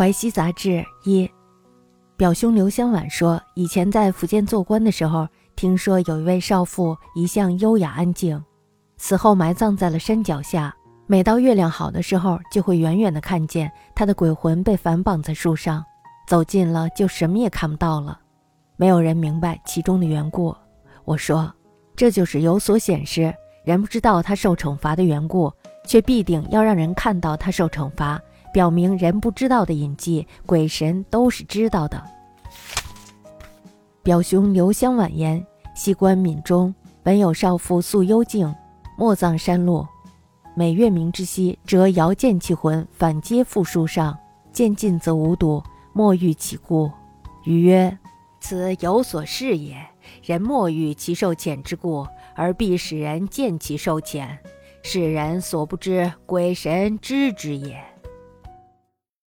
淮西杂志一，表兄刘香婉说，以前在福建做官的时候，听说有一位少妇一向优雅安静，死后埋葬在了山脚下。每到月亮好的时候，就会远远的看见她的鬼魂被反绑在树上，走近了就什么也看不到了。没有人明白其中的缘故。我说，这就是有所显示，人不知道他受惩罚的缘故，却必定要让人看到他受惩罚。表明人不知道的隐迹，鬼神都是知道的。表兄刘湘婉言：西关闽中本有少妇素幽静，莫葬山路。每月明之夕，则遥见其魂反皆复树上，见近则无睹，莫欲其故。余曰：此有所示也。人莫欲其受遣之故，而必使人见其受遣。世人所不知，鬼神知之也。